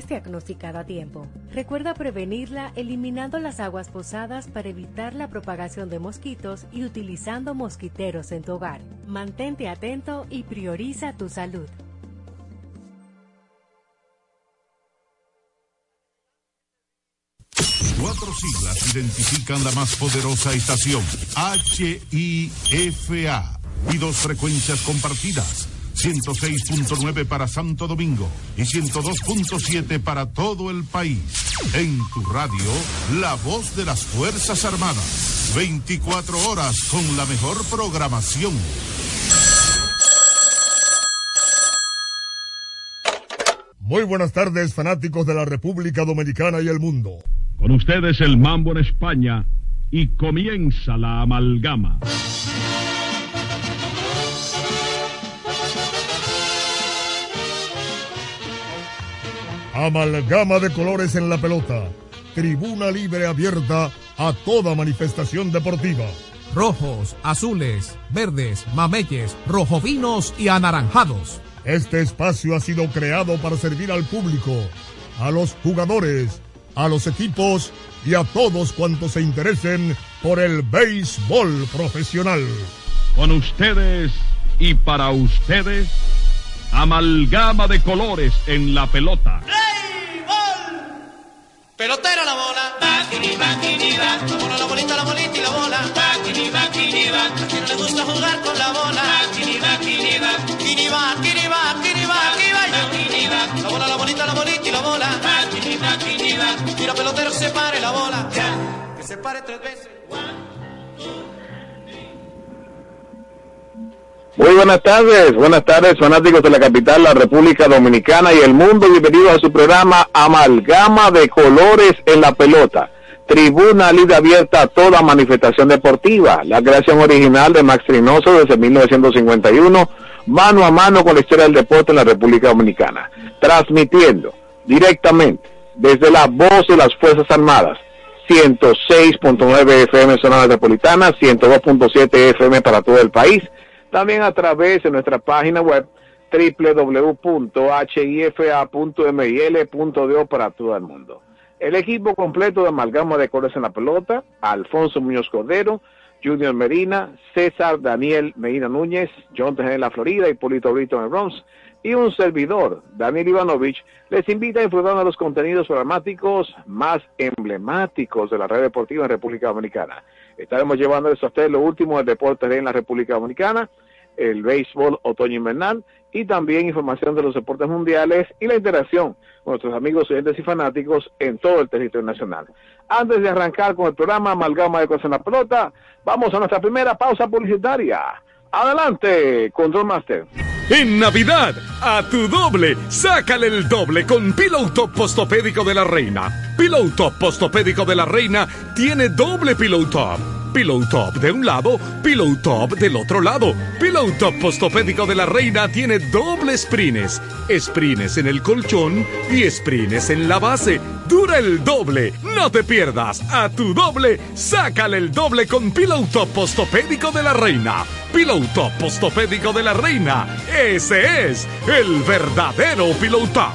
es diagnosticada a tiempo. Recuerda prevenirla eliminando las aguas posadas para evitar la propagación de mosquitos y utilizando mosquiteros en tu hogar. Mantente atento y prioriza tu salud. Cuatro siglas identifican la más poderosa estación, HIFA, y dos frecuencias compartidas. 106.9 para Santo Domingo y 102.7 para todo el país. En tu radio, la voz de las Fuerzas Armadas. 24 horas con la mejor programación. Muy buenas tardes, fanáticos de la República Dominicana y el mundo. Con ustedes el mambo en España y comienza la amalgama. Amalgama de colores en la pelota. Tribuna libre abierta a toda manifestación deportiva. Rojos, azules, verdes, mameyes, rojovinos y anaranjados. Este espacio ha sido creado para servir al público, a los jugadores, a los equipos y a todos cuantos se interesen por el béisbol profesional. Con ustedes y para ustedes, amalgama de colores en la pelota. Pelotera la bola. Bakini, bakini. La bola, la bolita, la bolita y la bola. Bakini, bakini, va. A quien le gusta jugar con la bola. Bakini, bakini, va. Kini va, kini va, kini va, kini va. Bakini, va. La bola, la bolita, la bolita y la bola. Bakini, bakini, va. Mira pelotero, se pare la bola. Que se pare tres veces. Muy buenas tardes, buenas tardes fanáticos de la capital, la República Dominicana y el mundo. Bienvenidos a su programa Amalgama de Colores en la Pelota. Tribuna libre abierta a toda manifestación deportiva. La creación original de Max Trinoso desde 1951, mano a mano con la historia del deporte en la República Dominicana. Transmitiendo directamente desde la voz de las Fuerzas Armadas. 106.9 FM zona metropolitana, 102.7 FM para todo el país también a través de nuestra página web www.hifa.mil.do para todo el mundo. El equipo completo de Amalgama de Colores en la Pelota, Alfonso Muñoz Cordero, Junior Medina, César Daniel Medina Núñez, John Tejeda en la Florida, Hipólito Brito en el Bronx, y un servidor, Daniel Ivanovich, les invita a disfrutar de los contenidos programáticos más emblemáticos de la red deportiva en República Dominicana. Estaremos llevándoles a ustedes lo último del deporte en la República Dominicana, el béisbol otoño invernal y también información de los deportes mundiales y la interacción con nuestros amigos oyentes y fanáticos en todo el territorio nacional. Antes de arrancar con el programa Amalgama de Cosas en la Pelota, vamos a nuestra primera pausa publicitaria. Adelante, Control Master. En Navidad, a tu doble, sácale el doble con Pillow Top Postopédico de la Reina. Pillow Top Postopédico de la Reina tiene doble Pillow Top. Pillow Top de un lado, Pillow Top del otro lado. Pillow Top Postopédico de la Reina tiene doble sprines. Sprines en el colchón y sprines en la base. Dura el doble. No te pierdas. A tu doble, sácale el doble con Pillow Top Postopédico de la Reina. Pillow Top Postopédico de la Reina. Ese es el verdadero Pillow Top.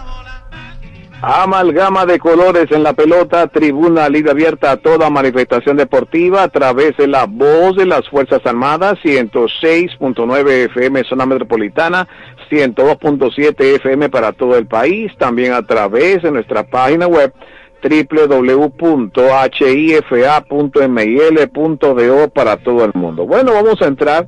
Amalgama de colores en la pelota, tribuna libre abierta a toda manifestación deportiva a través de la voz de las Fuerzas Armadas, 106.9 FM zona metropolitana, 102.7 FM para todo el país, también a través de nuestra página web www.hifa.mil.do para todo el mundo. Bueno, vamos a entrar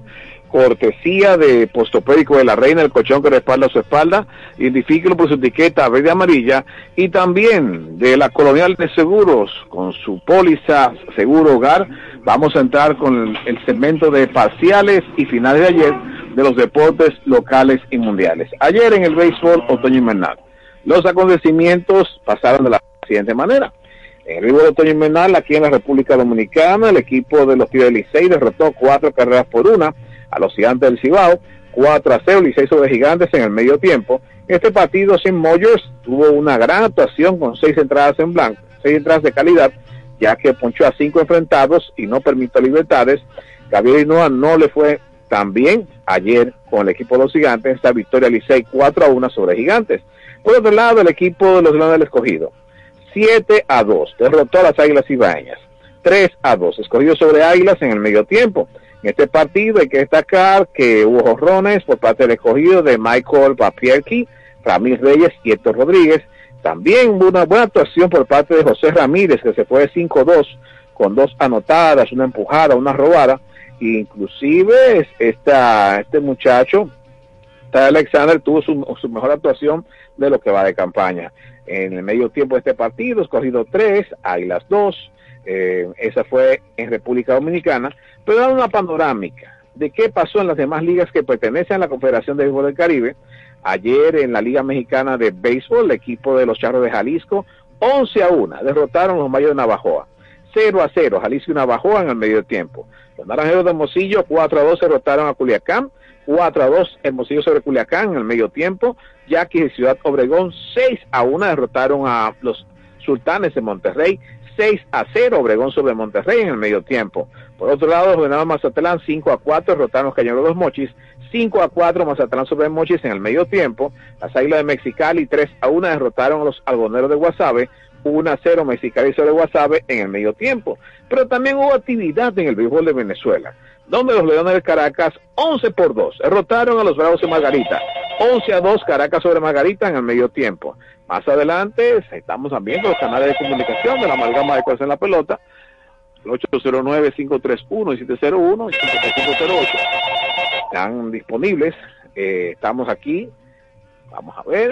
cortesía de Postopédico de la Reina, el colchón que respalda su espalda, identifíquelo por su etiqueta verde amarilla, y también de la Colonial de Seguros, con su póliza Seguro Hogar. Vamos a entrar con el, segmento de parciales y finales de ayer de los deportes locales y mundiales. Ayer en el béisbol otoño invernal, los acontecimientos pasaron de la siguiente manera. En el béisbol otoño invernal, aquí en la República Dominicana, el equipo de los Tigres del Licey derrotó cuatro carreras por una a los gigantes del Cibao, 4 a 0 Licey sobre gigantes en el medio tiempo. Este partido sin Moyers tuvo una gran actuación con seis entradas en blanco, seis entradas de calidad, ya que ponchó a cinco enfrentados y no permitió libertades. Gabriel Hinoa no le fue tan bien ayer con el equipo de los gigantes, esta victoria Licey 4 a 1 sobre gigantes. Por otro lado, el equipo de los Leones del Escogido, 7 a 2, derrotó a las Águilas Ibaeñas, 3 a 2, escogido sobre Águilas en el medio tiempo. En este partido hay que destacar que hubo jorrones por parte del escogido de Michael Papierki, Ramírez Reyes y Héctor Rodríguez. También hubo una buena actuación por parte de José Ramírez, que se fue de 5-2 con dos anotadas, una empujada, una robada. Inclusive esta, este muchacho, Alexander, tuvo su, su mejor actuación de lo que va de campaña. En el medio tiempo de este partido, escogido 3, Águilas 2, eh, esa fue en República Dominicana, pero da una panorámica de qué pasó en las demás ligas que pertenecen a la Confederación de Béisbol del Caribe. Ayer en la Liga Mexicana de Béisbol, el equipo de los Charros de Jalisco, 11 a 1, derrotaron a los Mayos de Navajoa. 0 a 0, Jalisco y Navajoa en el medio tiempo. Los Naranjeros de Hermosillo, 4 a 2, derrotaron a Culiacán. 4 a 2, Hermosillo sobre Culiacán en el medio tiempo. Yaquis y Ciudad Obregón, 6 a 1, derrotaron a los Sultanes de Monterrey. 6 a 0 Obregón sobre Monterrey en el medio tiempo. Por otro lado, Venado Mazatlán 5 a 4 derrotaron a los de Mochis. 5 a 4 Mazatlán sobre Mochis en el medio tiempo. Las Águilas de Mexicali 3 a 1 derrotaron a los Algoneros de Guasave. 1 a 0 Mexicali sobre Guasave en el medio tiempo. Pero también hubo actividad en el béisbol de Venezuela, donde los Leones del Caracas 11 por 2 derrotaron a los Bravos de Margarita. 11 a 2 Caracas sobre Margarita en el medio tiempo. Más adelante estamos también los canales de comunicación de la amalgama de cosas en la pelota, el 809-531-701 y 5508. Están disponibles. Eh, estamos aquí. Vamos a ver.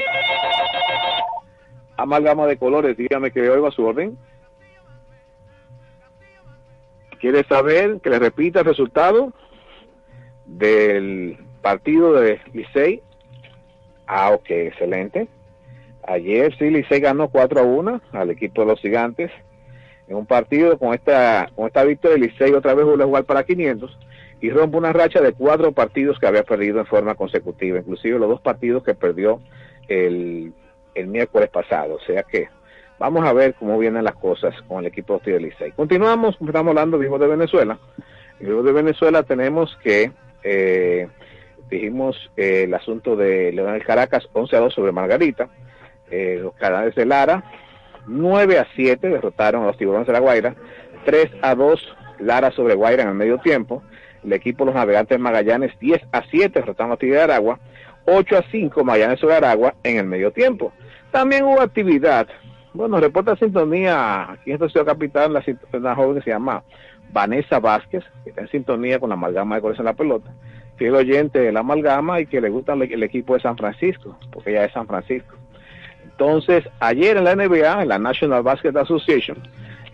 Amalgama de colores, dígame que oigo a su orden. ¿Quiere saber que le repita el resultado del partido de Licey? Ah, ok, excelente. Ayer sí Licey ganó 4 a 1 al equipo de los gigantes. En un partido con esta, con esta victoria, Licey otra vez vuelve a jugar para 500 y rompe una racha de cuatro partidos que había perdido en forma consecutiva, inclusive los dos partidos que perdió el, el miércoles pasado. O sea que vamos a ver cómo vienen las cosas con el equipo de Licey. Continuamos, estamos hablando de de Venezuela. En de Venezuela tenemos que, eh, dijimos eh, el asunto de Leonel Caracas 11 a 2 sobre Margarita. Eh, los canales de Lara 9 a 7 derrotaron a los tiburones de la Guaira. 3 a 2 Lara sobre Guaira en el medio tiempo. El equipo los navegantes Magallanes 10 a 7 derrotaron a Tigre de Aragua. 8 a 5 Magallanes sobre Aragua en el medio tiempo. También hubo actividad. Bueno, reporta sintonía aquí en esta ciudad capital la, una joven que se llama Vanessa Vázquez, que está en sintonía con la amalgama de goles en la pelota. Fiel oyente de la amalgama y que le gusta el equipo de San Francisco, porque ella es San Francisco. Entonces, ayer en la NBA, en la National Basket Association,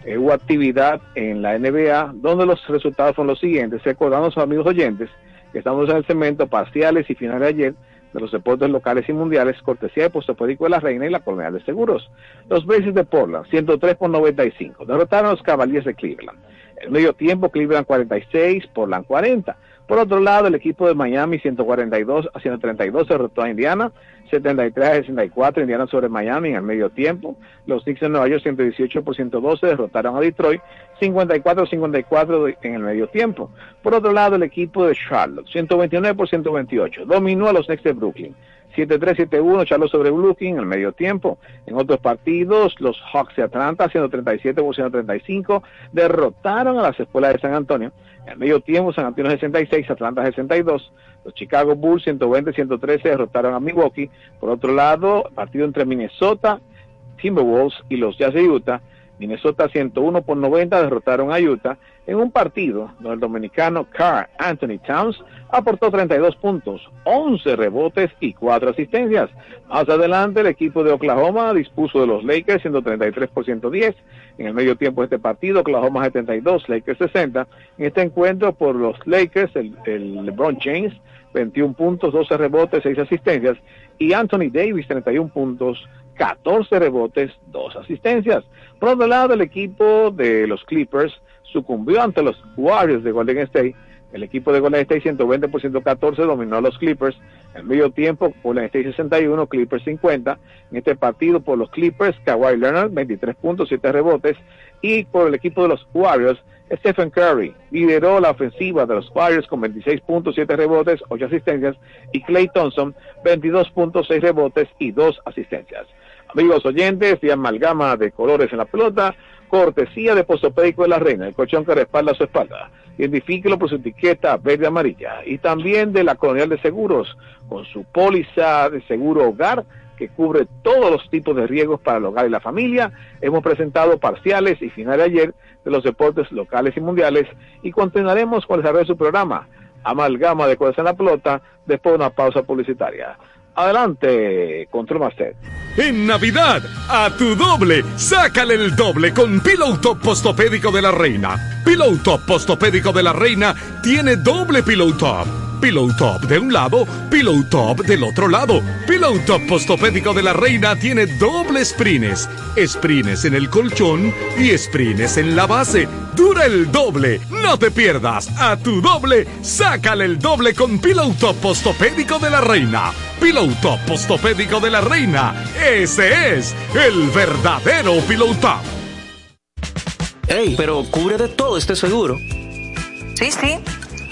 eh, hubo actividad en la NBA donde los resultados fueron los siguientes, recordando a sus amigos oyentes que estamos en el cemento parciales y finales de ayer de los deportes locales y mundiales, cortesía de Postopédico de la Reina y la Colonial de Seguros. Los Blazers de Portland, 103 por 95, derrotaron a los Cavaliers de Cleveland. El medio tiempo, Cleveland 46, Portland 40. Por otro lado, el equipo de Miami 142 a 132 derrotó a Indiana, 73 a 64 Indiana sobre Miami en el medio tiempo. Los Knicks de Nueva York 118 por 112 derrotaron a Detroit, 54 a 54 en el medio tiempo. Por otro lado, el equipo de Charlotte 129 por 128 dominó a los Knicks de Brooklyn. 7-3-7-1, Charlotte sobre Brooklyn en el medio tiempo. En otros partidos, los Hawks de Atlanta, 137 por 135, derrotaron a las escuelas de San Antonio. En el medio tiempo, San Antonio 66, Atlanta 62. Los Chicago Bulls 120-113 derrotaron a Milwaukee. Por otro lado, partido entre Minnesota, Timberwolves y los Jazz de Utah. Minnesota 101 por 90 derrotaron a Utah en un partido donde el dominicano Carl Anthony Towns aportó 32 puntos, 11 rebotes y 4 asistencias. Más adelante el equipo de Oklahoma dispuso de los Lakers 133 por 110. En el medio tiempo de este partido, Oklahoma 72, Lakers 60. En este encuentro por los Lakers, el, el LeBron James 21 puntos, 12 rebotes, 6 asistencias. Y Anthony Davis 31 puntos, 14 rebotes, 2 asistencias. Por otro lado, el equipo de los Clippers sucumbió ante los Warriors de Golden State. El equipo de Golden State 120 por 114 dominó a los Clippers. En medio tiempo, Golden State 61, Clippers 50. En este partido por los Clippers, Kawhi Leonard 23 puntos, 7 rebotes. Y por el equipo de los Warriors, Stephen Curry lideró la ofensiva de los Warriors con 26 puntos, 7 rebotes, 8 asistencias. Y Clay Thompson 22 puntos, 6 rebotes y 2 asistencias. Amigos oyentes y amalgama de colores en la pelota, cortesía de Postopédico de la Reina, el colchón que respalda su espalda. Identifíquelo por su etiqueta verde amarilla. Y también de la Colonial de Seguros, con su póliza de seguro hogar que cubre todos los tipos de riesgos para el hogar y la familia. Hemos presentado parciales y final de ayer de los deportes locales y mundiales y continuaremos con el desarrollo de su programa, Amalgama de Colores en la Pelota, después de una pausa publicitaria. Adelante, Control Master. En Navidad, a tu doble, sácale el doble con Pillow Top Postopédico de la Reina. Pillow Top Postopédico de la Reina tiene doble Pillow Top. Pillow Top de un lado, Pillow Top del otro lado. Pillow Top Postopédico de la Reina tiene doble sprines. Sprines en el colchón y sprines en la base. Dura el doble. No te pierdas. A tu doble, sácale el doble con Pillow Top Postopédico de la Reina. Pillow Top Postopédico de la Reina. Ese es el verdadero Pillow Top. Ey, pero cubre de todo este seguro. Sí, sí,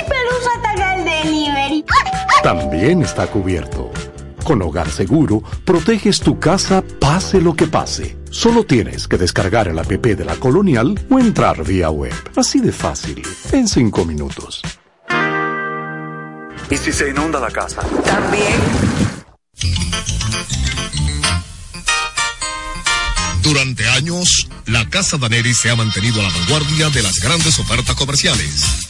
¿Y si Pelusa ataca el delivery? También está cubierto. Con Hogar Seguro, proteges tu casa pase lo que pase. Solo tienes que descargar el app de la Colonial o entrar vía web. Así de fácil, en 5 minutos. ¿Y si se inunda la casa? También. Durante años, la Casa Daneri se ha mantenido a la vanguardia de las grandes ofertas comerciales.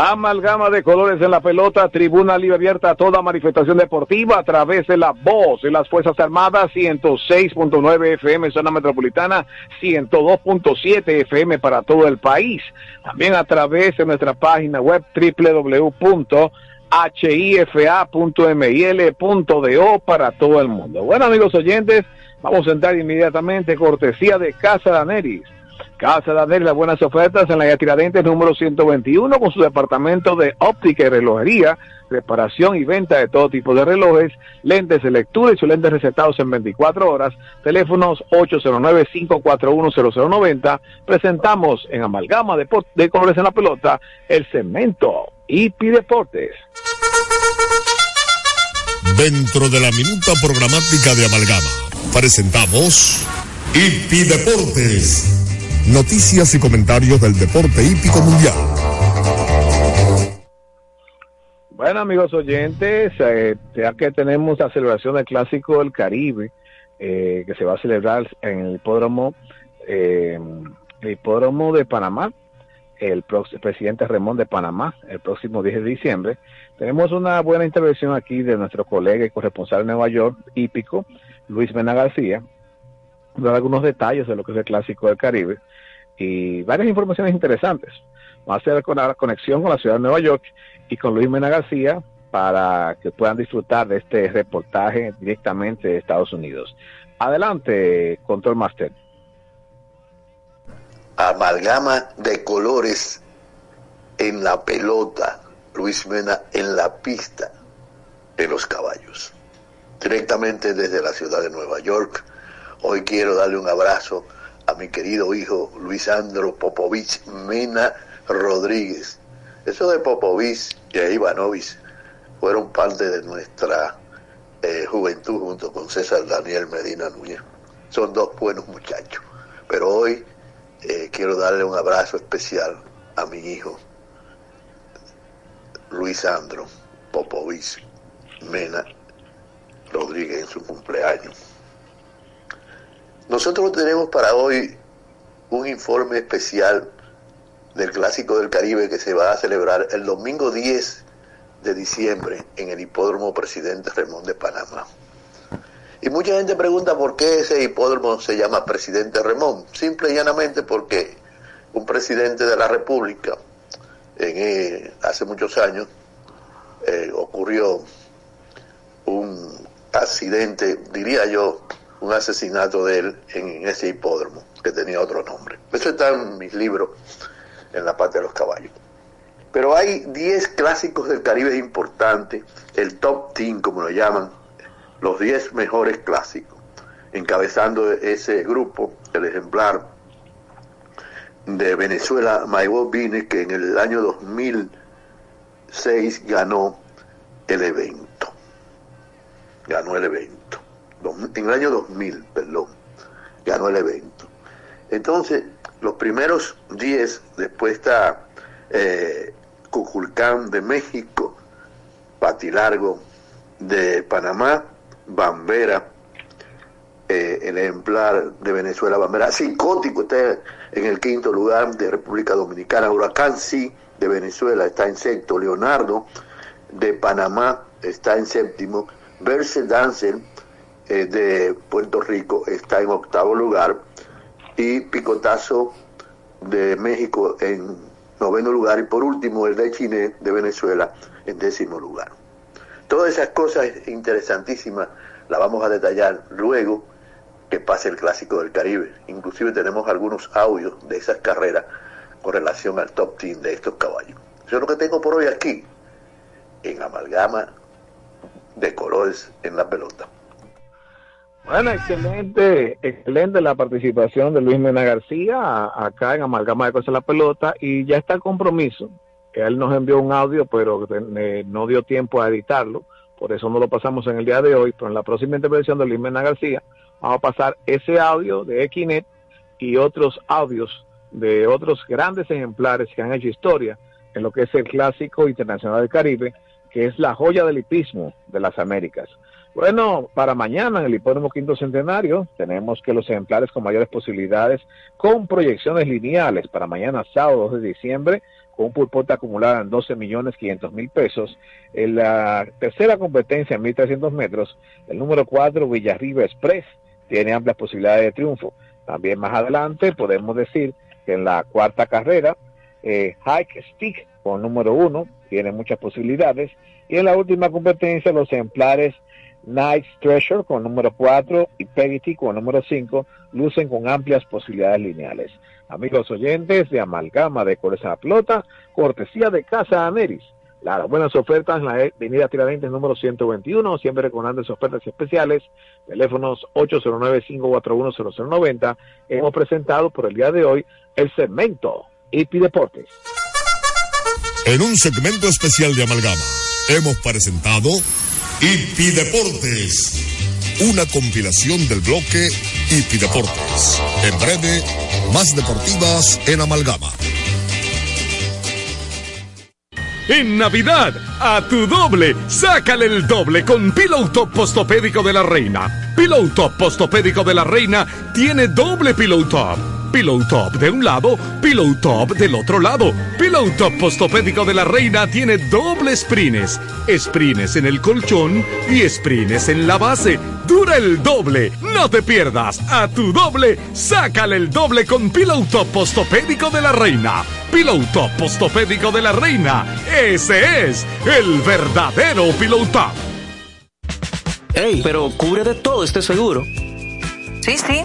Amalgama de colores en la pelota, tribuna libre abierta a toda manifestación deportiva a través de la voz de las Fuerzas Armadas, 106.9 FM zona metropolitana, 102.7 FM para todo el país. También a través de nuestra página web www.hifa.mil.do para todo el mundo. Bueno amigos oyentes, vamos a entrar inmediatamente cortesía de Casa Daneris. Casa Daneris, las buenas ofertas en la Tiradentes número 121 con su departamento de óptica y relojería, reparación y venta de todo tipo de relojes, lentes de lectura y sus lentes recetados en 24 horas, teléfonos 809-541-0090. Presentamos en Amalgama de, de Colores en la Pelota el cemento Pi Deportes. Dentro de la minuta programática de Amalgama, presentamos Hipi Deportes. Noticias y comentarios del deporte hípico mundial. Bueno, amigos oyentes, eh, ya que tenemos la celebración del Clásico del Caribe, eh, que se va a celebrar en el hipódromo, eh, de Panamá, el, el presidente Ramón de Panamá, el próximo 10 de diciembre, tenemos una buena intervención aquí de nuestro colega y corresponsal de Nueva York, hípico, Luis Mena García, dar algunos detalles de lo que es el Clásico del Caribe y varias informaciones interesantes. Vamos a hacer con la conexión con la ciudad de Nueva York y con Luis Mena García para que puedan disfrutar de este reportaje directamente de Estados Unidos. Adelante, Control Master. Amalgama de colores en la pelota, Luis Mena en la pista de los caballos. Directamente desde la ciudad de Nueva York, hoy quiero darle un abrazo a mi querido hijo Luis Andro Popovich Mena Rodríguez. Eso de Popovich y Ivanovich fueron parte de nuestra eh, juventud junto con César Daniel Medina Núñez. Son dos buenos muchachos. Pero hoy eh, quiero darle un abrazo especial a mi hijo Luis Andro Popovich Mena Rodríguez en su cumpleaños. Nosotros tenemos para hoy un informe especial del Clásico del Caribe que se va a celebrar el domingo 10 de diciembre en el Hipódromo Presidente Ramón de Panamá. Y mucha gente pregunta por qué ese hipódromo se llama Presidente Ramón. Simple y llanamente porque un presidente de la República, en, eh, hace muchos años, eh, ocurrió un accidente, diría yo, un asesinato de él en ese hipódromo, que tenía otro nombre. Eso está en mis libros, en la parte de los caballos. Pero hay 10 clásicos del Caribe importantes, el top 10 como lo llaman, los 10 mejores clásicos. Encabezando ese grupo, el ejemplar de Venezuela, Maibó Vine, que en el año 2006 ganó el evento. Ganó el evento. En el año 2000, perdón, ganó el evento. Entonces, los primeros 10, después está eh, Cuculcán de México, Patilargo de Panamá, Bambera, eh, el ejemplar de Venezuela, Bambera, Psicótico está en el quinto lugar de República Dominicana, Huracán Sí de Venezuela está en sexto, Leonardo de Panamá está en séptimo, Verse Dancer eh, de Puerto Rico está en octavo lugar y Picotazo de México en noveno lugar y por último el de Chile de Venezuela en décimo lugar. Todas esas cosas interesantísimas las vamos a detallar luego que pase el Clásico del Caribe. Inclusive tenemos algunos audios de esas carreras con relación al top team de estos caballos. Eso es lo que tengo por hoy aquí, en Amalgama de Colores en la Pelota. Bueno, excelente, excelente la participación de Luis Mena García acá en Amalgama de Cosas la Pelota y ya está el compromiso. Él nos envió un audio, pero eh, no dio tiempo a editarlo, por eso no lo pasamos en el día de hoy, pero en la próxima intervención de Luis Mena García vamos a pasar ese audio de Equinet y otros audios de otros grandes ejemplares que han hecho historia en lo que es el Clásico Internacional del Caribe, que es la joya del hipismo de las Américas. Bueno, para mañana en el hipódromo quinto centenario tenemos que los ejemplares con mayores posibilidades, con proyecciones lineales para mañana sábado 2 de diciembre, con un pulpote acumulado en 12 millones 500 mil pesos. En la tercera competencia en 1300 metros, el número 4 Villarriba Express tiene amplias posibilidades de triunfo. También más adelante podemos decir que en la cuarta carrera, eh, Hike Stick con número 1 tiene muchas posibilidades. Y en la última competencia, los ejemplares Night Treasure con número 4 y Peggy con número 5 lucen con amplias posibilidades lineales. Amigos oyentes de Amalgama de Coreza Plota, cortesía de Casa Ameris. Las buenas ofertas en la avenida Tiradentes número 121, siempre con grandes ofertas especiales, teléfonos 809-541-0090. Hemos presentado por el día de hoy el segmento IP Deportes. En un segmento especial de Amalgama, hemos presentado IP Deportes, una compilación del bloque IP Deportes. En breve, más deportivas en Amalgama. En Navidad, a tu doble, sácale el doble con Pillow Top Postopédico de la Reina. Pillow Top Postopédico de la Reina tiene doble Pillow Top. Pillow Top de un lado, Pillow Top del otro lado. Pillow Top Postopédico de la Reina tiene doble sprines. Sprines en el colchón y sprines en la base. Dura el doble. No te pierdas. A tu doble, sácale el doble con Pillow Top Postopédico de la Reina. Pillow Top Postopédico de la Reina. Ese es el verdadero Pillow Top. Ey, pero cubre de todo este seguro. Sí, sí,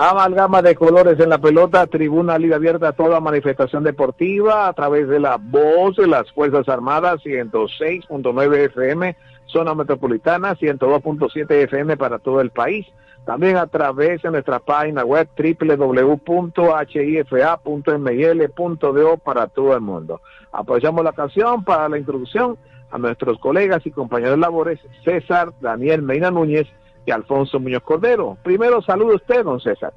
Amalgama de colores en la pelota, tribuna libre abierta a toda manifestación deportiva a través de la voz de las Fuerzas Armadas 106.9 FM, zona metropolitana 102.7 FM para todo el país. También a través de nuestra página web www.hifa.mil.do para todo el mundo. Aprovechamos la ocasión para la introducción a nuestros colegas y compañeros labores César Daniel Medina Núñez Alfonso Muñoz Cordero. Primero, saludo a usted, don César.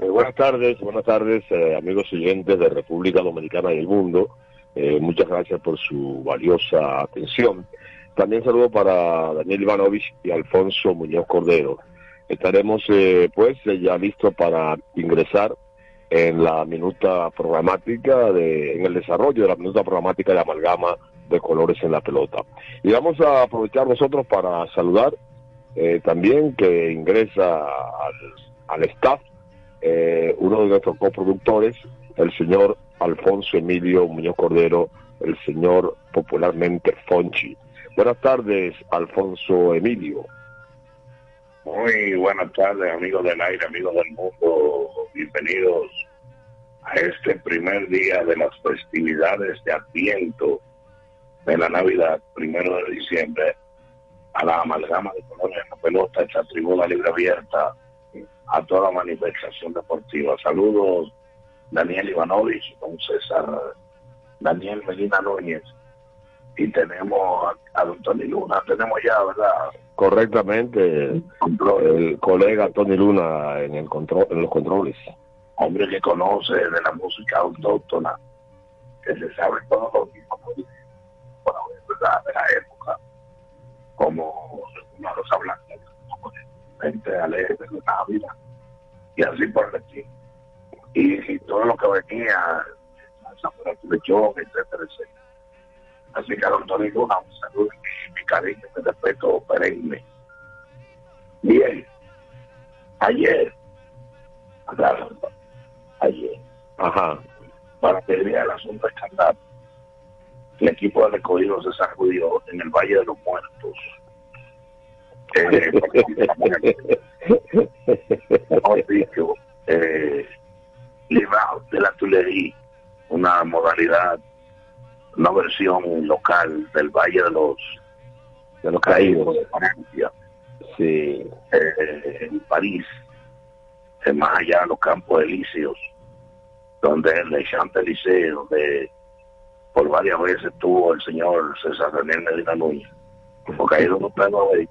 Eh, buenas tardes, buenas tardes, eh, amigos oyentes de República Dominicana y el mundo. Eh, muchas gracias por su valiosa atención. También saludo para Daniel Ivanovich y Alfonso Muñoz Cordero. Estaremos, pues, ya listos para ingresar en la minuta programática, de, en el desarrollo de la minuta programática de amalgama de colores en la pelota. Y vamos a aprovechar nosotros para saludar eh, también que ingresa al, al staff eh, uno de nuestros coproductores, el señor Alfonso Emilio Muñoz Cordero, el señor popularmente Fonchi. Buenas tardes, Alfonso Emilio. Muy buenas tardes, amigos del aire, amigos del mundo. Bienvenidos a este primer día de las festividades de Adviento de la Navidad, primero de diciembre, a la amalgama de colores en la pelota, esta tribuna libre abierta, a toda manifestación deportiva. Saludos, Daniel Ivanovich, don César Daniel Medina Núñez. Y tenemos a, don Tony Luna, tenemos ya, ¿verdad? Correctamente, el colega Tony Luna en, el control, en los controles. Hombre que conoce de la música autóctona, que se sabe todo lo que ¿verdad? de la como una rosa blanca, como gente alegre de la vida, y así por el estilo. Y, y, todo lo que venía, San Lechón, etcétera, etcétera. Así que a don Tony Luna, un saludo y mi cariño, mi respeto perenne. Bien, ayer, ayer, Ajá. para pedir el asunto escandal, el equipo del escogido se sacudió en el Valle de los Muertos. Eh, dicho, eh, librado de la Tulería, una modalidad, una versión local del Valle de los de los Caídos de Francia, sí. eh, en París, eh, más allá de los Campos Elíseos, donde el Champs-Élysées, donde por varias veces estuvo el señor César Daniel Medina Núñez, porque ahí donde usted lo ve,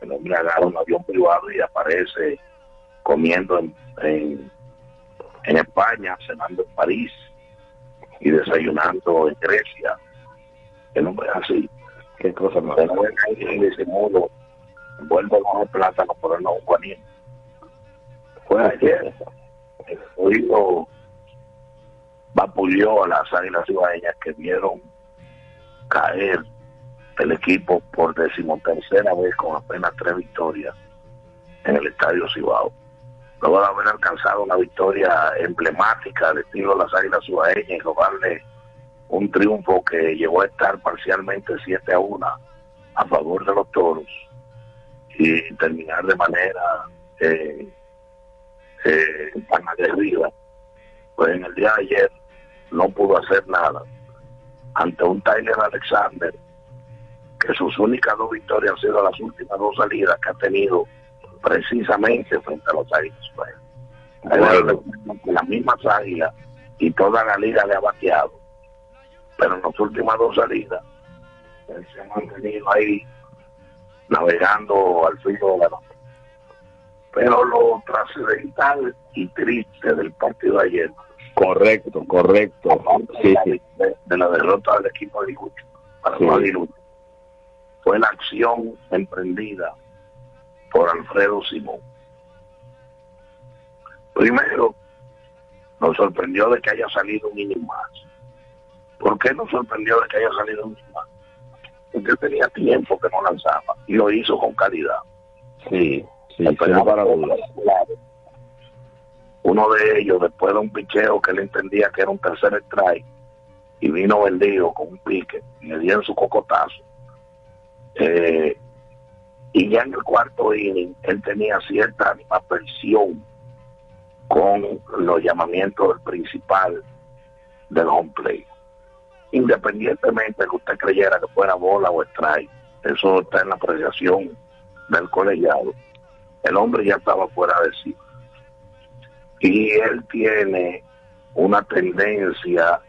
el hombre agarra un avión privado y aparece comiendo en, en, en España, cenando en París y desayunando en Grecia. El hombre es así. Qué cosa más. En ese modo, envuelve con el plátano por el nuevo Juanín. Fue ayer, el vapuleó a las águilas cibaeñas que vieron caer el equipo por decimotercera vez con apenas tres victorias en el Estadio Cibao. Luego de haber alcanzado una victoria emblemática al estilo de las águilas cibaeñas y robarle un triunfo que llegó a estar parcialmente 7 a 1 a favor de los toros y terminar de manera eh, eh, tan aguerrida. Pues en el día de ayer no pudo hacer nada ante un Tyler Alexander que sus únicas dos victorias han sido las últimas dos salidas que ha tenido precisamente frente a los Águilas. Bueno. Las mismas águilas y toda la liga le ha bateado, pero en las últimas dos salidas él se ha mantenido ahí navegando al filo de la noche. Pero lo trascendental y triste del partido de ayer Correcto, correcto. Sí, sí. De, de, la derrota del equipo de Iguchi, para sí. fue la acción emprendida por Alfredo Simón. Primero, nos sorprendió de que haya salido un inning más. ¿Por qué nos sorprendió de que haya salido un inning más? Porque tenía tiempo que no lanzaba y lo hizo con calidad. Sí, sí, para dudas uno de ellos después de un picheo que él entendía que era un tercer strike y vino vendido con un pique le dieron su cocotazo eh, y ya en el cuarto inning él tenía cierta animación con los llamamientos del principal del home play. Independientemente de que usted creyera que fuera bola o strike, eso está en la apreciación del colegiado. El hombre ya estaba fuera de sí. Y él tiene una tendencia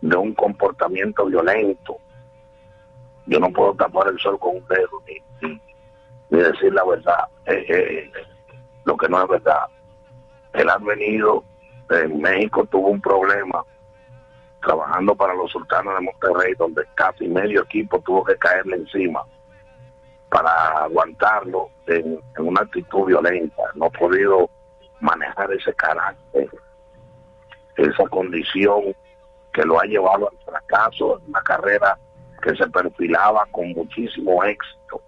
de un comportamiento violento. Yo no puedo tapar el sol con un dedo ni, decir la verdad, eh, eh, lo que no es verdad. Él ha venido, en México tuvo un problema trabajando para los sultanos de Monterrey, donde casi medio equipo tuvo que caerle encima para aguantarlo en, en una actitud violenta. No ha podido manejar ese carácter, esa condición que lo ha llevado al fracaso en una carrera que se perfilaba con muchísimo éxito.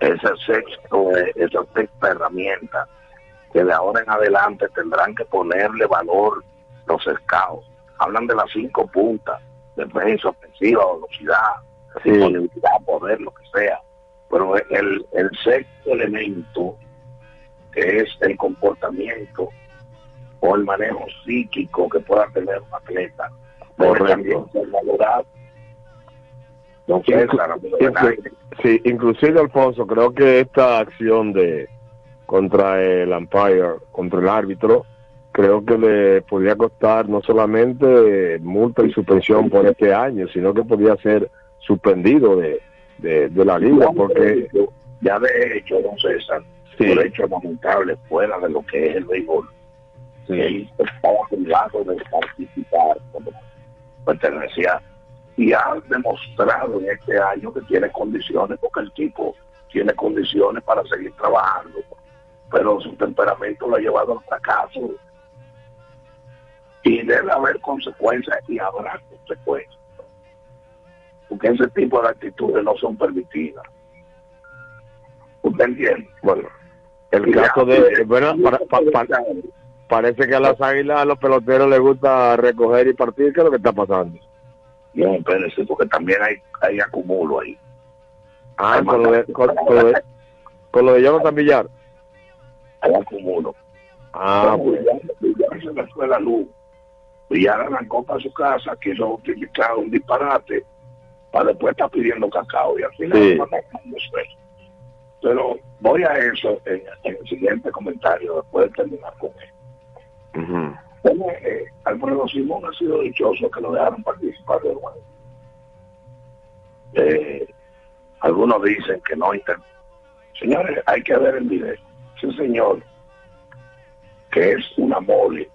Ese sexto, esa sexta herramienta que de ahora en adelante tendrán que ponerle valor los scouts. Hablan de las cinco puntas, defensa, ofensiva, velocidad, disponibilidad, poder, lo que sea. Pero el, el sexto elemento, que es el comportamiento o el manejo psíquico que pueda tener un atleta, ser valorado. No Inclu- sí, inclusive Alfonso, creo que esta acción de contra el umpire, contra el árbitro, creo que le podría costar no solamente multa y suspensión por este año, sino que podría ser suspendido de, de, de la liga, porque ya de hecho, don César, por hecho lamentable fuera de lo que es el béisbol, él estaba de participar como pertenecía y ha demostrado en este año que tiene condiciones, porque el tipo tiene condiciones para seguir trabajando, pero su temperamento lo ha llevado al fracaso. Y debe haber consecuencias y habrá consecuencias, porque ese tipo de actitudes no son permitidas. ¿Usted entiende? Bueno, el caso de, y- bueno, para- parece que a las águilas, a los peloteros les gusta recoger y partir, ¿qué es lo que está pasando? No, espérese, porque también hay, hay acumulo ahí. Ah, Hay con lo, de, con, con lo de, con lo de Jonathan Villar. Hay acumulo. Ah, Como Villar, se le fue la luz. Villar arrancó para su casa, quiso utilizar un disparate para después estar pidiendo cacao y al final Sí. no mandamos eso. Pero voy a eso en, en el siguiente comentario, después de terminar con él. Bueno, eh, Alfredo Simón ha sido dichoso que lo dejaron participar de nuevo. Eh, algunos dicen que no. Señores, hay que ver el video. Ese señor, que es una mole,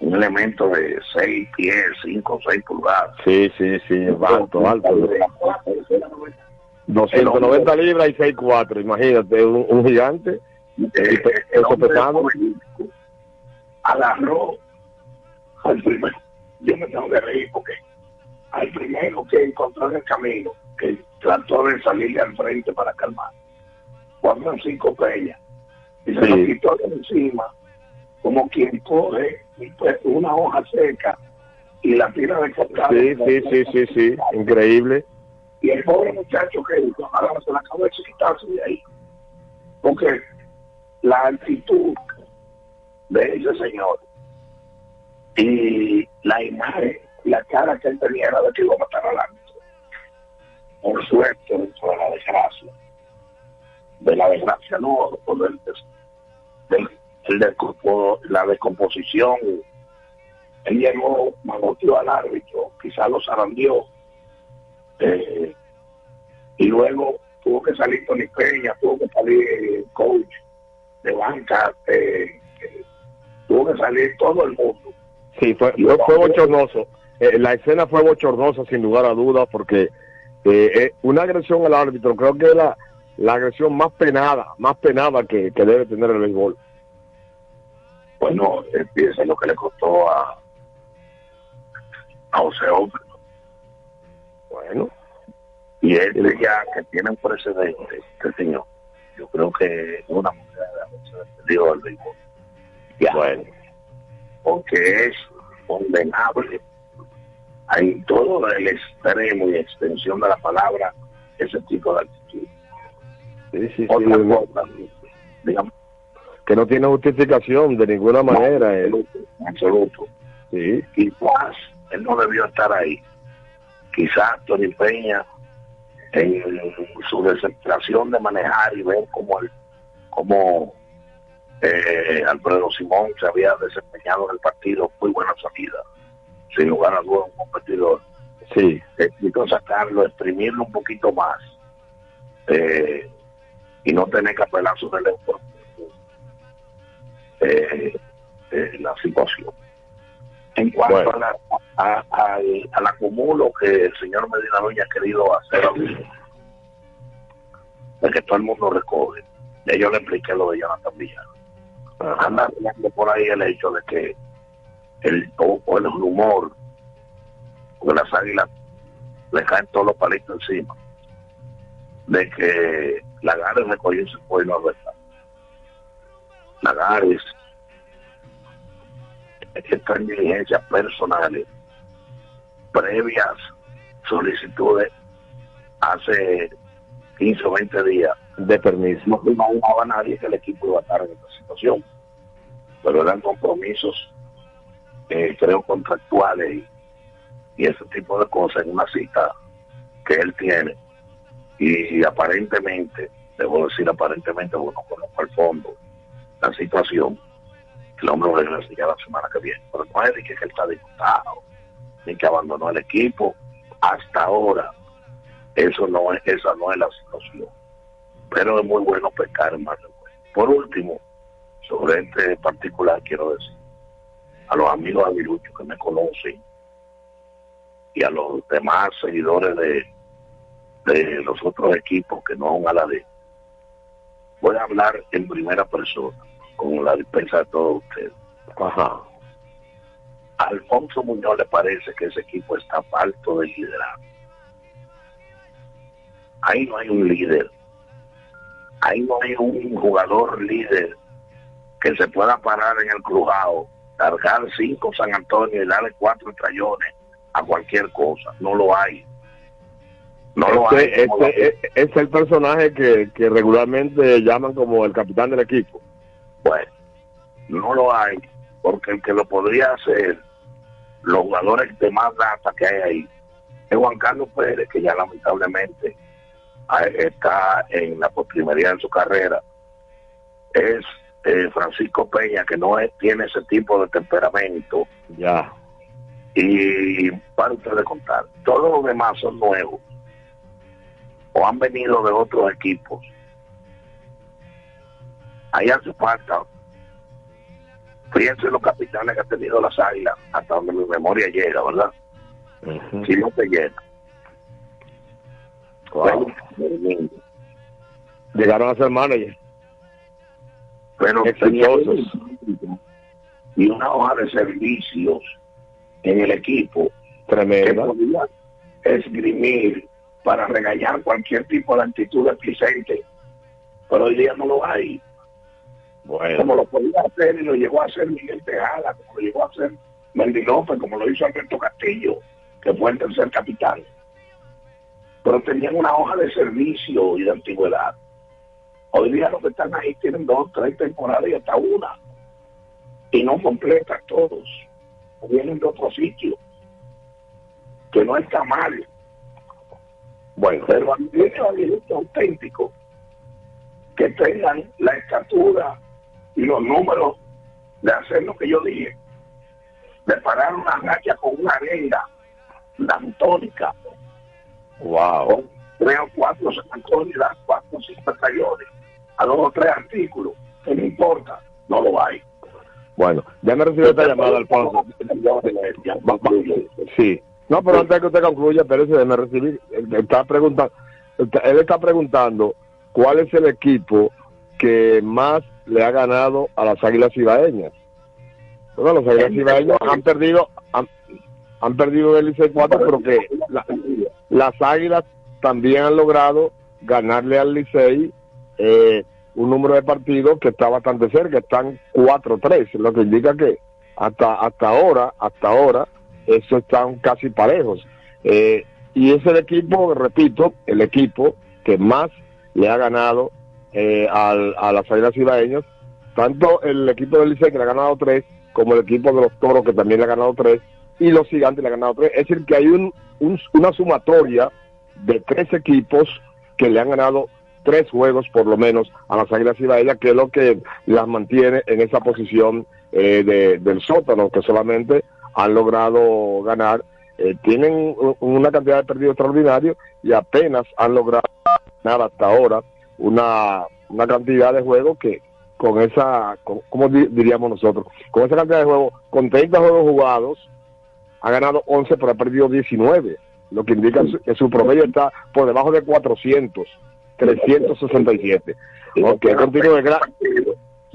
un elemento de 6 pies, 5 o 6 pulgadas. Sí, sí, sí, alto, alto. 290 libras y 6'4", imagínate, un, un gigante. Eh, y pe- el peso hombre pesado. agarró al primero. Yo me tengo que reír porque al primero que encontró en el camino, que trató de salirle al frente para calmar, Juan Francisco Peña, y se lo quitó de encima, como quien coge una hoja seca y la tira de costado. Sí, sí, sí, sí, sí, increíble. Y el pobre muchacho que hizo, agarrarse la cabeza y quitarse de ahí. Porque la actitud de ese señor y la imagen, la cara que él tenía era de que iba a matar al árbitro. Por suerte, dentro de la desgracia. De la desgracia, no, por el, del- el descompo- la descomposición. Él llegó, manoteó al árbitro, quizás lo zarandeó. Eh, y luego tuvo que salir Tony Peña, tuvo que salir el coach de banca, eh, eh, tuvo que salir todo el mundo. Sí, fue, fue, fue bochornoso. Eh, la escena fue bochornosa, sin lugar a dudas, porque una agresión al árbitro creo que es la, la agresión más penada, más penada que, que debe tener el béisbol. Bueno, empieza lo que le costó a, a José Ofre. Bueno. Y este ya que tiene un precedente, este señor, yo creo que es una mujer de del béisbol. Ya. Bueno. Porque es condenable en todo el extremo y extensión de la palabra ese tipo de actitud. Sí, sí, sí, Otra no- cosa, digamos, que no tiene justificación de ninguna manera. eh. En absoluto. Sí. Quizás él no debió estar ahí. Quizás Tony Peña, en su desesperación de manejar y ver cómo, el, cómo eh, Alfredo Simón se había desempeñado en el partido, muy buena salida, sin lugar a dudas, un competidor. Sí. Necesito sacarlo, exprimirlo un poquito más eh, y no tener que apelar relevo por eh, eh, la situación. En cuanto Bueno. a la, a- al- al acumulo que el señor Medina Núñez ha querido hacer ahorita, de que todo el mundo recoge, ya yo le expliqué lo de Jonathan Villar. Anda hablando por ahí el hecho de que el, o, o el rumor, porque las águilas le caen todos los palitos encima, de que Lagares recogió y no es verdad. Lagares está en diligencias personales previas solicitudes hace 15 o 20 días de permiso. No imaginaba nadie que el equipo iba a estar en esta situación. Pero eran compromisos, eh, creo, contractuales y, y ese tipo de cosas en una cita que él tiene. Y aparentemente, debo decir aparentemente, bueno, conozco al fondo la situación. El hombre regresa ya la semana que viene. Pero no es de que él está diputado, ni que abandonó el equipo. Hasta ahora, eso no es, esa no es la situación pero es muy bueno del Bueno. Por último, sobre este particular quiero decir, a los amigos aguiluchos que me conocen y a los demás seguidores de, de los otros equipos que no son a la de, voy a hablar en primera persona, con la dispensa de todos ustedes. Ajá. A Alfonso Muñoz le parece que ese equipo está falto de liderazgo. Ahí no hay un líder ahí no hay un jugador líder que se pueda parar en el crujado, cargar cinco San Antonio y darle cuatro trayones a cualquier cosa. No lo hay. No lo hay. Este, como este, lo- es el personaje que, que regularmente llaman como el capitán del equipo. Bueno, no lo hay, porque el que lo podría hacer, los jugadores de más data que hay ahí, es Juan Carlos Pérez, que ya lamentablemente ah, está en la postrimería de su carrera. Es eh, Francisco Peña, que no es- tiene ese tipo de temperamento. Ya. Y para ustedes contar, todos los demás son nuevos o han venido de otros equipos. Ahí hace falta. Fíjense los capitanes que ha tenido las águilas, hasta donde mi memoria llega, ¿verdad? Si no te llega. Wow. Llegaron a ser manager. Pero Exitosos. y una hoja de servicios en el equipo Tremenda. que podía esgrimir para regañar cualquier tipo de actitud desplicente. Pero hoy día no lo hay. Bueno. Como lo podía hacer y lo llegó a hacer Miguel Tejada, como lo llegó a hacer Mendy López, como lo hizo Alberto Castillo, que fue el tercer capitán. Pero tenían una hoja de servicio y de antigüedad. Hoy día los que están ahí tienen dos, tres temporadas y hasta una. Y no completan todos. O vienen de otro sitio. Que no está mal. Bueno, pero a mí me auténtico que tengan la estatura y los números de hacer lo que yo dije, de parar una racha con una arenga dantónica, Wow. tres o cuatro San Antonio y las cuatro o cinco batallones, a dos o tres artículos, que no importa, no lo hay. Bueno, ya me recibió esta llamada, Alfonso. Sí. No, pero antes de que usted concluya, pero se me recibir. Está preguntando, él está preguntando cuál es el equipo que más le ha ganado a las Águilas Cibaeñas. Bueno, las Águilas Cibaeñas han perdido, han, han perdido el Licey 4, pero que la- las Águilas también han logrado ganarle al Licey eh, un número de partidos que está bastante cerca, están 4-3, lo que indica que hasta hasta ahora, hasta ahora, eso están casi parejos. Eh, y es el equipo, repito, el equipo que más le ha ganado eh, al- a las Águilas Cibaeñas tanto el equipo del Licey que le ha ganado tres, como el equipo de los Toros que también le ha ganado tres, y los Gigantes le han ganado tres. Es decir, que hay un, un- una sumatoria de tres equipos que le han ganado tres juegos por lo menos a las Águilas Ibaeñas, que es lo que las mantiene en esa posición eh, de- del sótano, que solamente han logrado ganar. eh, tienen una cantidad de perdidos extraordinarios y apenas han logrado ganar hasta ahora una, una cantidad de juegos que con esa, con- ¿cómo di- diríamos nosotros? Con esa cantidad de juegos, con 30 juegos jugados, ha ganado 11 pero ha perdido 19, lo que indica que su promedio está por debajo de 400, 367. Ok, continúe. gra-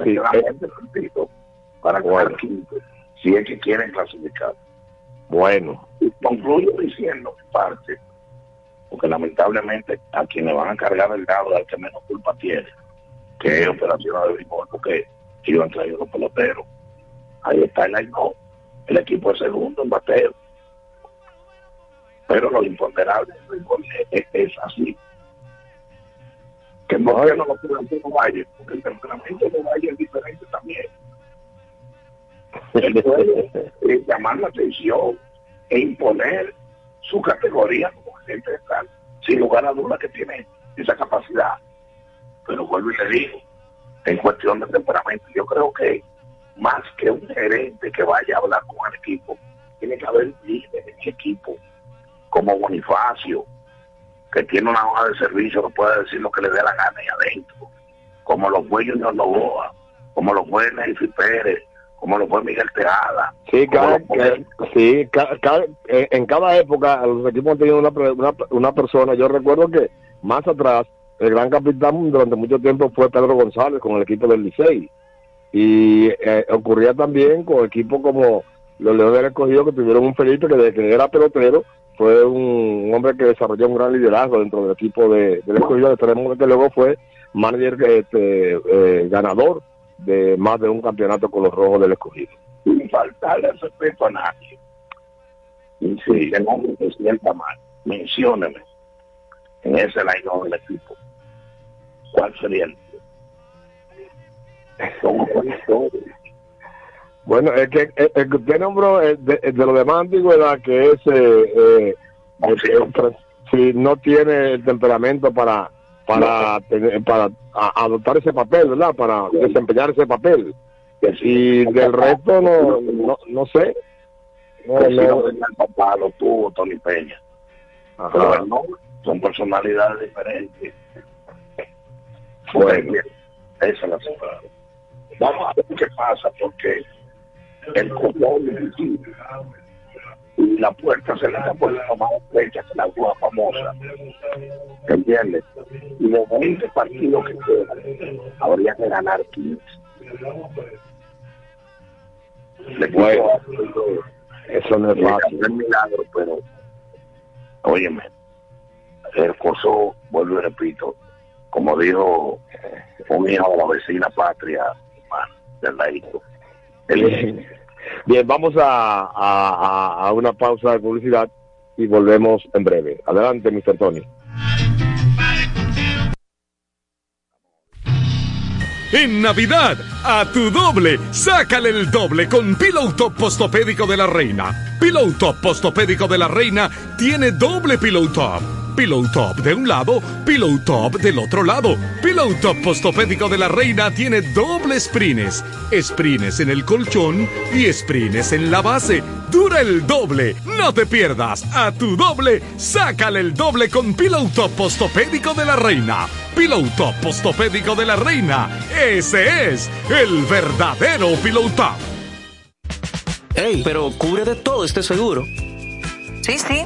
Sí, eh, partido para quinto, si es que quieren clasificar. bueno, concluyo diciendo en parte, porque lamentablemente a quienes van a cargar el lado al que menos culpa tiene, que es operación de béisbol, porque ellos han traído los peloteros. Ahí está el no el equipo es segundo en bateo. Pero lo imponderable del es, así. Que qué no lo puede hacer Valle, porque el temperamento de Valle es diferente también. Él puede llamar la atención e imponer su categoría de sin lugar a duda que tiene esa capacidad. Pero vuelvo y le digo, en cuestión de temperamento, yo creo que más que un gerente que vaya a hablar con el equipo, tiene que haber líderes en el equipo, como Bonifacio, que tiene una hoja de servicio que puede decir lo que le dé la gana ahí adentro, como lo fue Junior Novoa, como lo fue Nelfi Pérez, como lo fue Miguel Teada. Sí, cada, sí ca- ca- eh, en cada época los equipos han tenido una, una, una persona. Yo recuerdo que más atrás el gran capitán durante mucho tiempo fue Pedro González con el equipo del Licey. Y eh, ocurría también con equipos como los Leones del Escogido que tuvieron un Felipe que desde que era pelotero fue un hombre que desarrolló un gran liderazgo dentro del equipo de, del Escogido. Tenemos que luego fue manager este, eh, ganador de más de un campeonato con los Rojos del Escogido. sin faltarle respeto a nadie. Y si el hombre se sienta mal, mencióneme en ese line del equipo. ¿Cuál sería el. Bueno, es que el, que usted nombró es de, es de lo de más antigüedad, que es, eh, eh, eh, si no tiene el temperamento para para tener- para adoptar ese papel, ¿verdad? Para desempeñar ese papel. Y del resto no, no, no sé. No, si no. tenía el papá, lo tuvo Tony Peña. Pero no, son personalidades diferentes. Bueno, esa es la separada. Vamos a ver qué pasa, porque el y la puerta se le está poniendo más estrecha que la aguja famosa. ¿Entiendes? Y de 20 partidos que quedan, habría que ganar 15. Le Bueno, eso no es fácil. el milagro, pero, óyeme, el coso, vuelvo y repito, como dijo un hijo de la vecina patria, del ladito. Bien, Bien, vamos a, a, una pausa de publicidad y volvemos en breve. Adelante, Mr. Tony. En Navidad, a tu doble, sácale el doble con Pillow Top Postopédico de la Reina. Pillow Top Postopédico de la Reina tiene doble Pillow Top. Pillow Top de un lado, Pillow Top del otro lado. Pillow Top Postopédico de la Reina tiene doble sprines. Sprines en el colchón y sprines en la base. Dura el doble. No te pierdas. A tu doble, sácale el doble con Pillow Top Postopédico de la Reina. Pillow Top Postopédico de la Reina. Ese es el verdadero Pillow Top. Ey, pero cubre de todo este seguro. Sí, sí,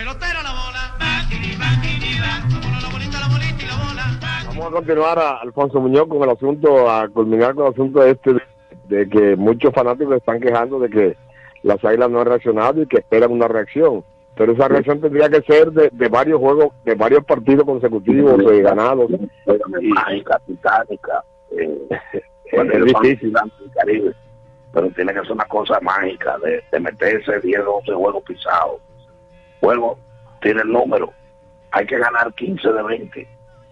Y la bola. Vamos a continuar, a Alfonso Muñoz, con el asunto, a culminar con el asunto este de, de que muchos fanáticos están quejando de que las águilas no han reaccionado y que esperan una reacción. Pero esa reacción tendría que ser de, de varios juegos, de varios partidos consecutivos eh, ganados. mágica, titánica. Eh, Es difícil. Caribe. Pero tiene que ser una cosa mágica de, de meterse 10, 12 juegos pisados. Juego tiene el número. Hay que ganar 15 de 20.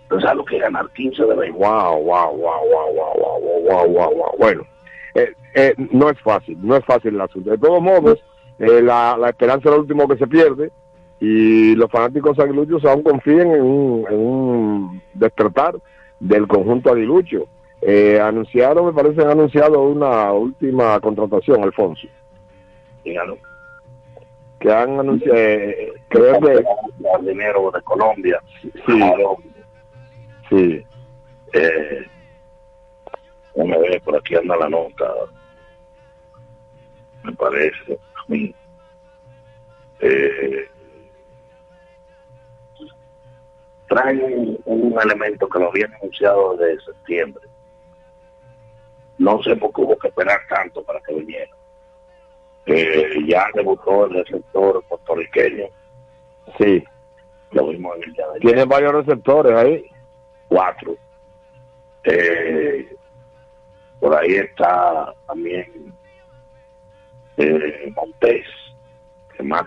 ¿Tú sabes lo que es ganar 15 de 20? Wow, wow, wow, wow, wow, wow, wow, wow, wow, wow. Bueno, eh, eh, no es fácil, no es fácil el asunto. De todos modos, eh, la, la esperanza es lo último que se pierde y los fanáticos aguiluchos aún confían en un, en un despertar del conjunto aguilucho. Eh, anunciaron, me parece, han anunciado una última contratación, Alfonso. Dígalo. Que han anunciado, eh, creo que El dinero de Colombia. sí, sí. Eh, déjame ver, por aquí anda la nota. Me parece a mí. Eh, traen un, un elemento que lo habían anunciado desde septiembre. No sé por qué hubo que esperar tanto para que viniera. Ya debutó el receptor puertorriqueño. Sí. Lo vimos en el de. Tiene varios receptores ahí. cuatro. Eh, por ahí está también eh, Montés, que más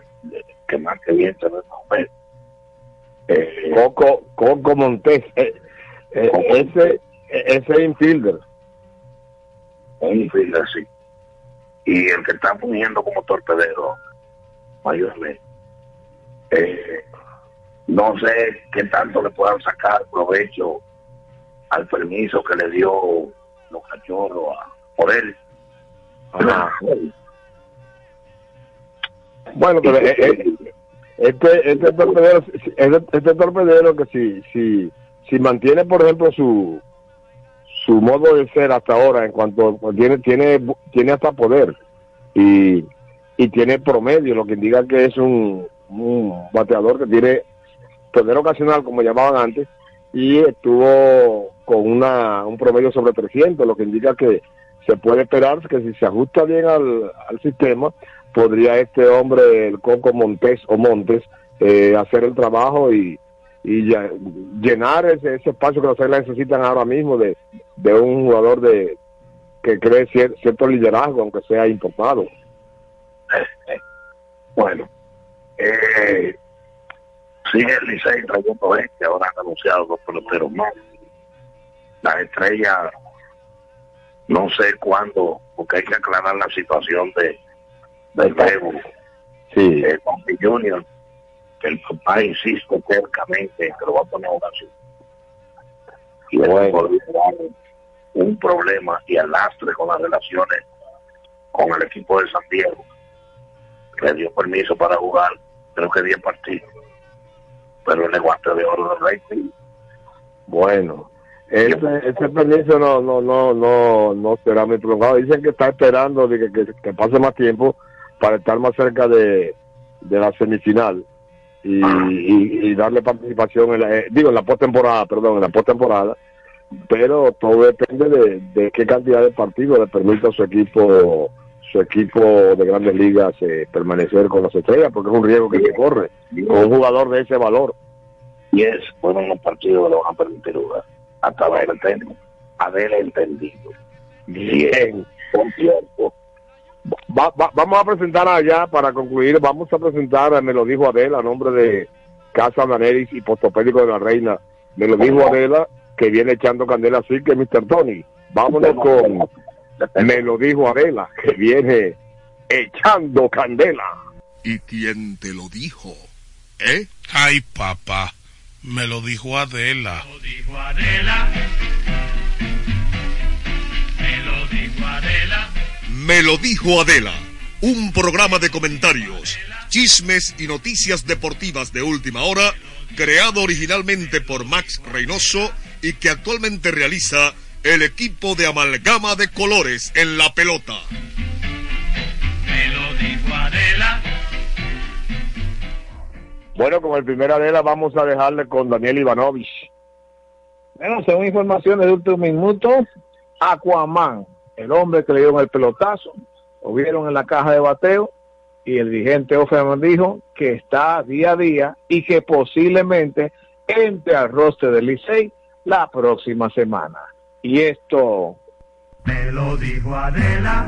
que más que bien se ve Montés. Eh, Coco, Coco Montés, eh, eh, ese, ese infielder. un infielder, sí. Y el que está fungiendo como torpedero, mayormente. Eh, no sé qué tanto le puedan sacar provecho al permiso que le dio los cachorros a, por él. Ajá. Bueno, pero eh, eh, este, este torpedero, este, este torpedero que si, si, si mantiene, por ejemplo, su su modo de ser hasta ahora en cuanto tiene tiene tiene hasta poder y, y tiene promedio, lo que indica que es un, un bateador que tiene poder ocasional, como llamaban antes, y estuvo con una un promedio sobre 300, lo que indica que se puede esperar que si se ajusta bien al, al sistema, podría este hombre, el Coco Montes o Montes, eh, hacer el trabajo y, y ya- llenar ese, ese espacio que los Águilas necesitan ahora mismo de, de un jugador de que cree cier- cierto liderazgo, aunque sea importado. Bueno, eh, sigue el Licey trayendo gente, ahora han anunciado dos peloteros más. Las estrellas, no sé cuándo, porque hay que aclarar la situación de del Bebo, Sí. eh, con Junior, que el papá insiste cercamente en que lo va a poner a oración. Y dar un problema y arrastre con las relaciones con el equipo de San Diego. Le dio permiso para jugar, creo que 10 partidos. Pero el guante de oro del rating. Bueno, ese, ese permiso no, no, no, no, no será muy prolongado. Dicen que está esperando de que, que- que pase más tiempo para estar más cerca de, de la semifinal y, y- y darle participación en la, eh, digo, en la postemporada, perdón, en la postemporada. Pero todo depende de, de qué cantidad de partidos le permita a su equipo su equipo de grandes ligas eh, permanecer con las estrellas porque es un riesgo que se corre con un jugador de ese valor Y es, bueno, unos partidos que le van a permitir jugar. Hasta ahora tengo haber entendido. Bien. Por cierto, Va- va- vamos a presentar allá para concluir, vamos a presentar, me lo dijo Adela, a nombre de Casa Daneris y Postopédico de la Reina. Me lo dijo Adela, que viene echando candela así que Mr. Tony. Vámonos con, me lo dijo Adela, que viene echando candela. ¿Y quién te lo dijo? ¿Eh? Ay, papá, me lo dijo Adela. Adela. Me lo Me lo dijo Adela, un programa de comentarios, chismes y noticias deportivas de última hora, creado originalmente por Max Reynoso y que actualmente realiza el equipo de amalgama de colores en la pelota. Me lo dijo Adela. Bueno, con el primer Adela vamos a dejarle con Daniel Ivanovich. Bueno, según informaciones de último minuto, Aquaman, el hombre que le dio el pelotazo, lo vieron en la caja de bateo y el dirigente Offerman dijo que está día a día y que posiblemente entre al roster del Licey la próxima semana. Y esto Me lo dijo Adela.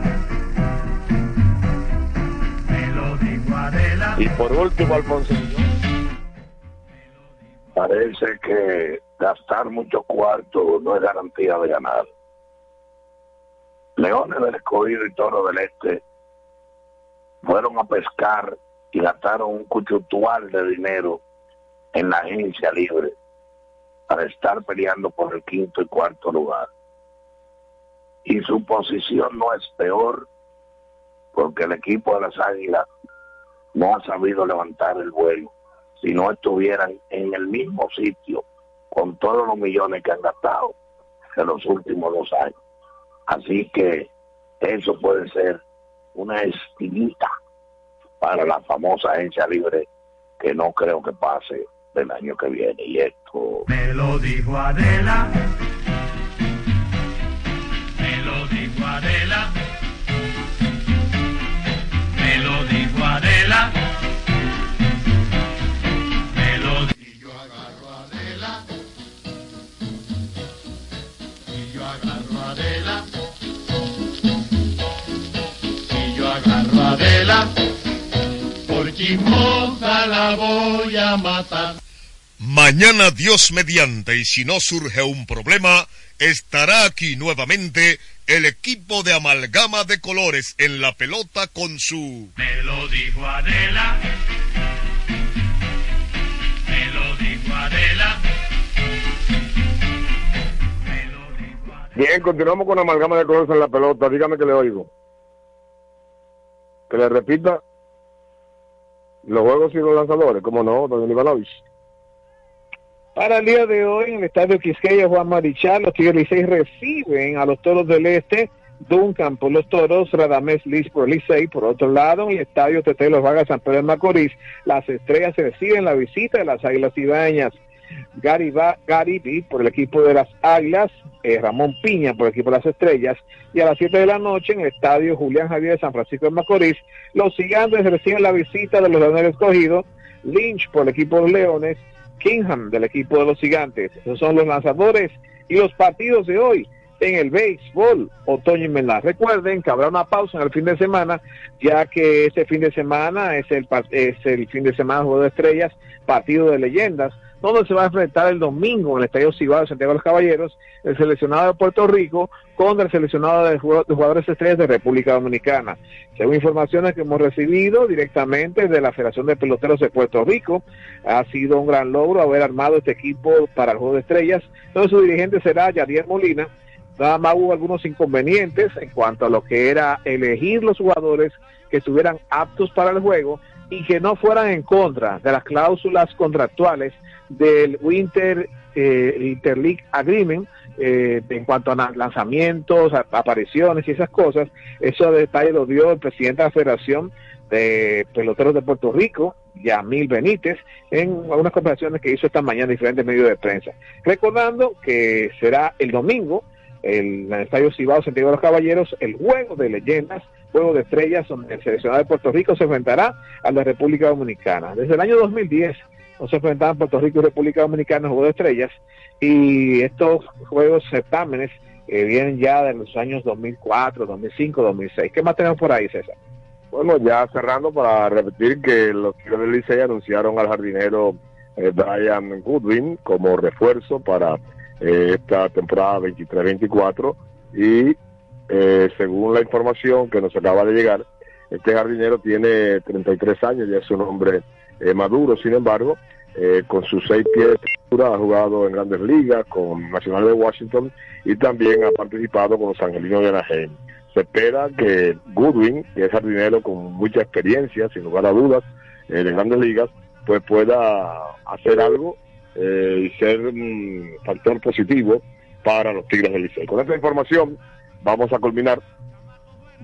Me lo dijo Adela. Y por último, Alfonso. Parece que gastar mucho cuarto no es garantía de ganar. Leones del Escogido y Toro del Este fueron a pescar y gastaron un cuchutual de dinero en la agencia libre para estar peleando por el quinto y cuarto lugar. Y su posición no es peor porque el equipo de las Águilas no ha sabido levantar el vuelo si no estuvieran en el mismo sitio con todos los millones que han gastado en los últimos dos años. Así que eso puede ser una espinita para la famosa agencia libre que no creo que pase del año que viene. Y esto Me lo dijo Adela. Chismosa la voy a matar. Mañana Dios mediante y si no surge un problema, estará aquí nuevamente el equipo de amalgama de colores en la pelota con su... Me lo dijo Adela. Me lo dijo Adela. Bien, continuamos con amalgama de colores en la pelota. Dígame que le oigo. Que le repita los juegos y los lanzadores. ¿Cómo no, don Ivanovich? Para el día de hoy, en el estadio Quisqueya Juan Marichal, los Tigres Licey reciben a los Toros del Este, Duncan por los Toros, Radamés Liz por el Licey, por otro lado, en el estadio Tete de los Vagas San Pedro de Macorís, las estrellas reciben la visita de las Águilas Ibañas. Gary, Va- Gary B por el equipo de las Águilas, eh, Ramón Piña por el equipo de las Estrellas, y a las 7 de la noche en el estadio Julián Javier de San Francisco de Macorís, los gigantes reciben la visita de los Leones Escogidos, Lynch por el equipo de los Leones, Kingham del equipo de los Gigantes. Esos son los lanzadores y los partidos de hoy en el béisbol otoño invernal. Recuerden que habrá una pausa en el fin de semana, ya que este fin de semana es el, es el fin de semana Juego de Estrellas, partido de leyendas, donde se va a enfrentar el domingo en el Estadio Cibao de Santiago de los Caballeros, el seleccionado de Puerto Rico contra el seleccionado de jugado- de jugadores estrellas de República Dominicana. Según informaciones que hemos recibido directamente de la Federación de Peloteros de Puerto Rico, ha sido un gran logro haber armado este equipo para el Juego de Estrellas. Entonces su dirigente será Yadier Molina. Nada más hubo algunos inconvenientes en cuanto a lo que era elegir los jugadores que estuvieran aptos para el juego y que no fueran en contra de las cláusulas contractuales del Winter eh, Interleague Agreement eh, en cuanto a lanzamientos, apariciones y esas cosas. Eso detalle lo dio el presidente de la Federación de Peloteros de Puerto Rico, Yamil Benítez, en algunas conversaciones que hizo esta mañana en diferentes medios de prensa. Recordando que será el domingo, el, el Estadio Cibao Santiago de los Caballeros, el juego de leyendas, juego de estrellas, donde el seleccionado de Puerto Rico se enfrentará a la República Dominicana. Desde el año 2010 no se enfrentaban Puerto Rico y República Dominicana en juego de estrellas, y estos juegos certámenes eh, vienen ya de los años 2004, 2005, 2006. ¿Qué más tenemos por ahí, César? Bueno, ya cerrando para repetir que los Tigres del Licey anunciaron al jardinero eh, Brian Goodwin como refuerzo para eh, esta temporada 23-24 y eh, según la información que nos acaba de llegar, este jardinero tiene 33 años, ya es un hombre eh, maduro, sin embargo, eh, con sus seis pies de ha jugado en grandes ligas con Nacional de Washington y también ha participado con los Angelinos de Anaheim. Se espera que Goodwin, que es jardinero con mucha experiencia, sin lugar a dudas, eh, de grandes ligas, pues pueda hacer algo eh, y ser un factor positivo para los Tigres del Licey. Con esta información vamos a culminar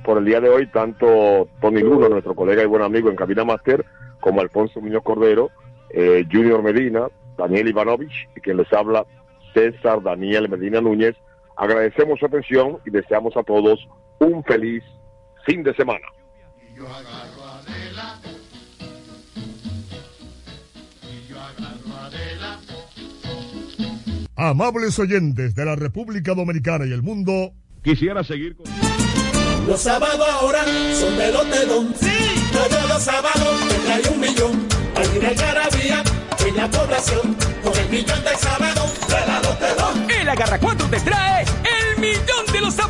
por el día de hoy tanto Tony Luno, nuestro colega y buen amigo en Cabina Master, como Alfonso Muñoz Cordero, eh, Junior Medina, Daniel Ivanovich, y quien les habla César Daniel Medina Núñez. Agradecemos su atención y deseamos a todos un feliz fin de semana. Amables oyentes de la República Dominicana y el mundo, Quisiera seguir con... Los sábados ahora son de Lotedón. Sí, todos los sábados te trae un millón. Hay una algarabía en la población con el millón de sábados de la Lotedón. El Agarra 4 te trae el millón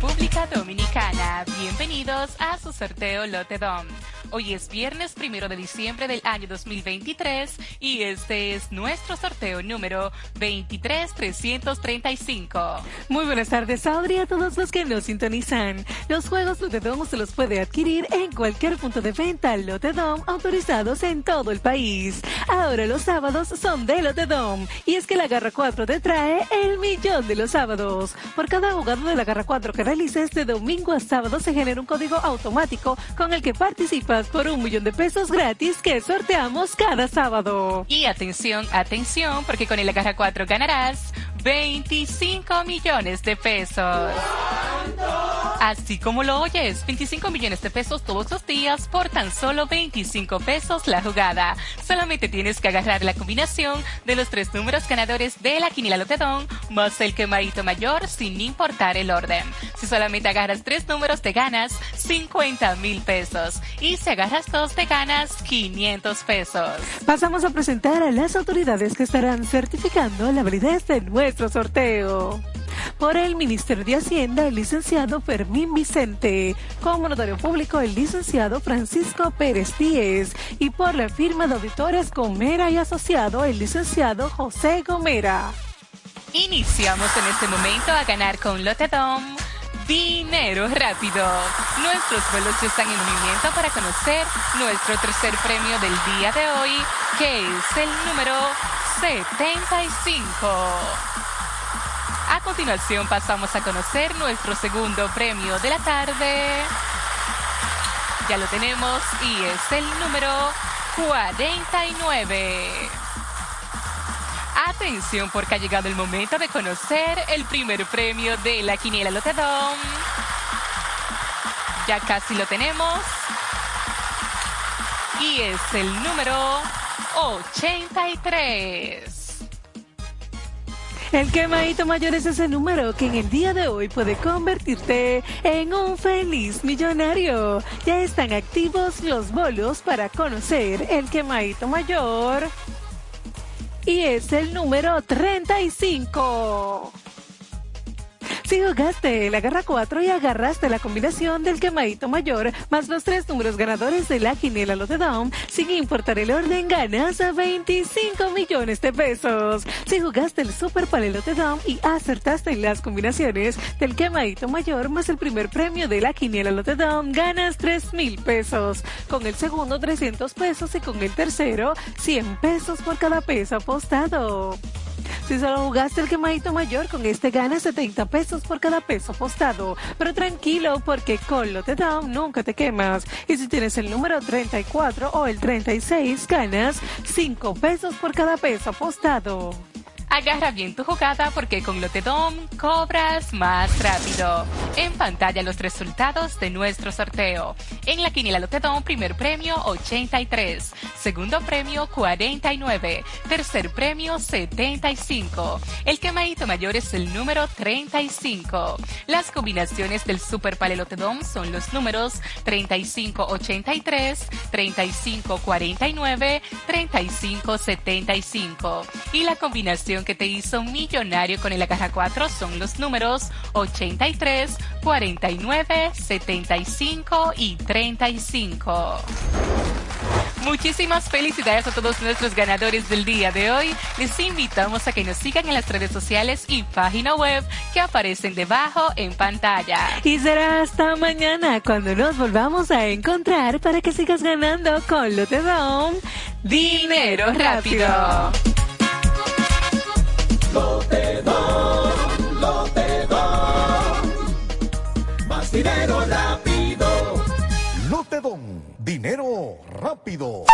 República Dominicana. Bienvenidos a su sorteo Lotedom. Hoy es viernes primero de diciembre del año 2023 y este es nuestro sorteo número 23335. Muy buenas tardes, Audrey, a todos los que nos sintonizan. Los juegos Lotedom se los puede adquirir en cualquier punto de venta Lotedom autorizados en todo el país. Ahora los sábados son de Lotedom y es que la Garra 4 te trae el millón de los sábados. Por cada jugada de la Garra 4 que realices de domingo a sábado se genera un código automático con el que participas por un millón de pesos gratis que sorteamos cada sábado. Y atención, atención, porque con el Agarra 4 ganarás 25 millones de pesos. Así como lo oyes, 25 millones de pesos todos los días por tan solo 25 pesos la jugada. Solamente tienes que agarrar la combinación de los tres números ganadores de la quiniela Lotedón más el quemadito mayor sin importar el orden. Si solamente agarras tres números te ganas 50 mil pesos y si agarras dos te ganas 500 pesos. Pasamos a presentar a las autoridades que estarán certificando la validez de sorteo. Por el Ministerio de Hacienda, el licenciado Fermín Vicente. Como notario público, el licenciado Francisco Pérez Díez. Y por la firma de auditores Gomera y Asociado, el licenciado José Gomera. Iniciamos en este momento a ganar con Lotedom. Dinero rápido. Nuestros vuelos están en movimiento para conocer nuestro tercer premio del día de hoy, que es el número 75. A continuación pasamos a conocer nuestro segundo premio de la tarde. Ya lo tenemos y es el número 49. Atención porque ha llegado el momento de conocer el primer premio de la Quiniela Lotedom. Ya casi lo tenemos. Y es el número 83. El quemadito mayor es ese número que en el día de hoy puede convertirte en un feliz millonario. Ya están activos los bolos para conocer el quemadito mayor. Y es el número 35. Si jugaste la garra 4 y agarraste la combinación del quemadito mayor más los tres números ganadores de la quiniela Lotedom, sin importar el orden, ganas a 25 millones de pesos. Si jugaste el Super Palel Lotedom y acertaste las combinaciones del quemadito mayor más el primer premio de la quiniela Lotedom, ganas 3 mil pesos. Con el segundo 300 pesos y con el tercero 100 pesos por cada peso apostado. Si solo jugaste el quemadito mayor, con este ganas 70 pesos por cada peso apostado. Pero tranquilo, porque con Lotedom nunca te quemas. Y si tienes el número 34 o el 36, ganas 5 pesos por cada peso apostado. Agarra bien tu jugada porque con Lotedom cobras más rápido. En pantalla los resultados de nuestro sorteo. En la quiniela Lotedom, primer premio 83, segundo premio 49, tercer premio 75. El quemadito mayor es el número 35. Las combinaciones del Super Palelotedom son los números 3583, 3549, 3575. Y la combinación que te hizo millonario con el Agarra 4 son los números 83, 49, 75 y 35. Muchísimas felicidades a todos nuestros ganadores del día de hoy. Les invitamos a que nos sigan en las redes sociales y página web que aparecen debajo en pantalla. Y será hasta mañana cuando nos volvamos a encontrar para que sigas ganando con Lotedom Dinero rápido. Lotedom, Lotedom. Más dinero rápido. Lotedom, dinero rápido.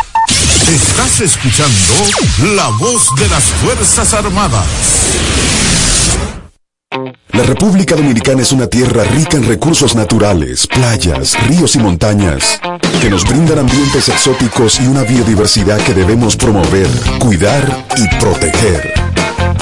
Estás escuchando la voz de las Fuerzas Armadas. La República Dominicana es una tierra rica en recursos naturales, playas, ríos y montañas, que nos brindan ambientes exóticos y una biodiversidad que debemos promover, cuidar y proteger.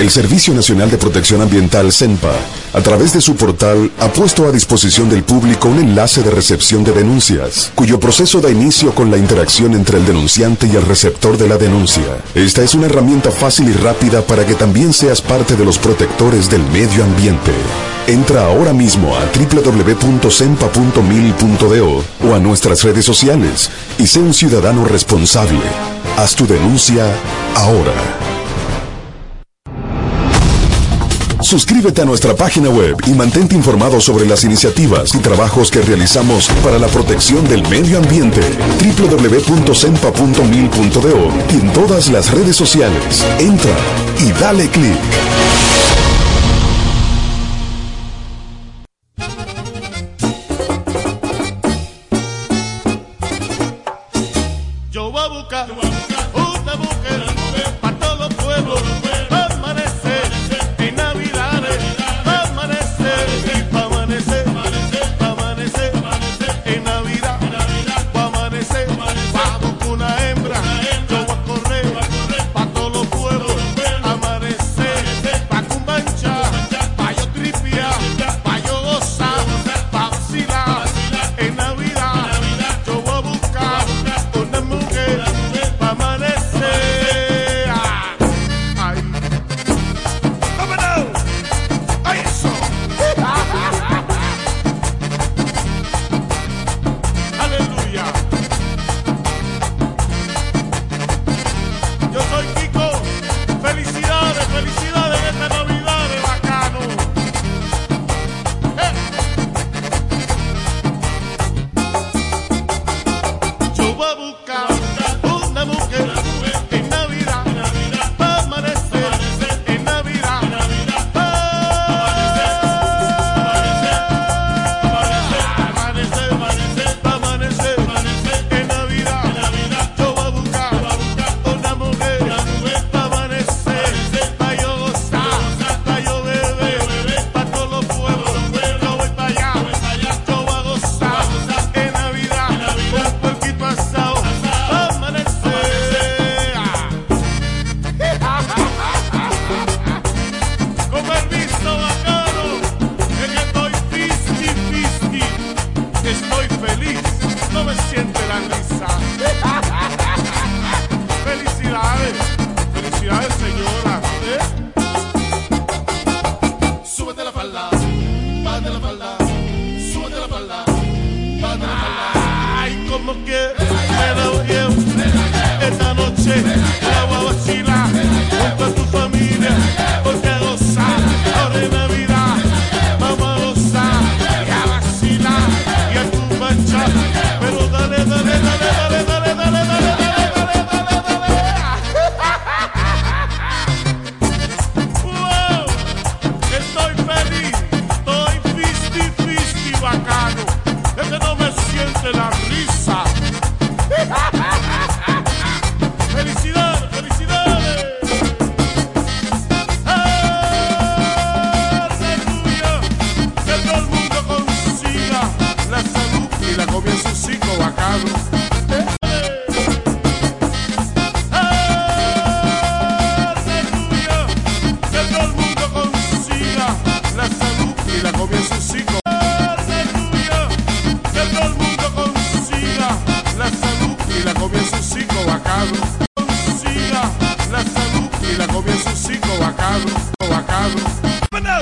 El Servicio Nacional de Protección Ambiental CENPA, a través de su portal, ha puesto a disposición del público un enlace de recepción de denuncias, cuyo proceso da inicio con la interacción entre el denunciante y el receptor de la denuncia. Esta es una herramienta fácil y rápida para que también seas parte de los protectores del medio ambiente. Entra ahora mismo a www.sempa.mil.do o a nuestras redes sociales y sé un ciudadano responsable. Haz tu denuncia ahora. Suscríbete a nuestra página web y mantente informado sobre las iniciativas y trabajos que realizamos para la protección del medio ambiente. www.sempa.mil.do y en todas las redes sociales. Entra y dale clic.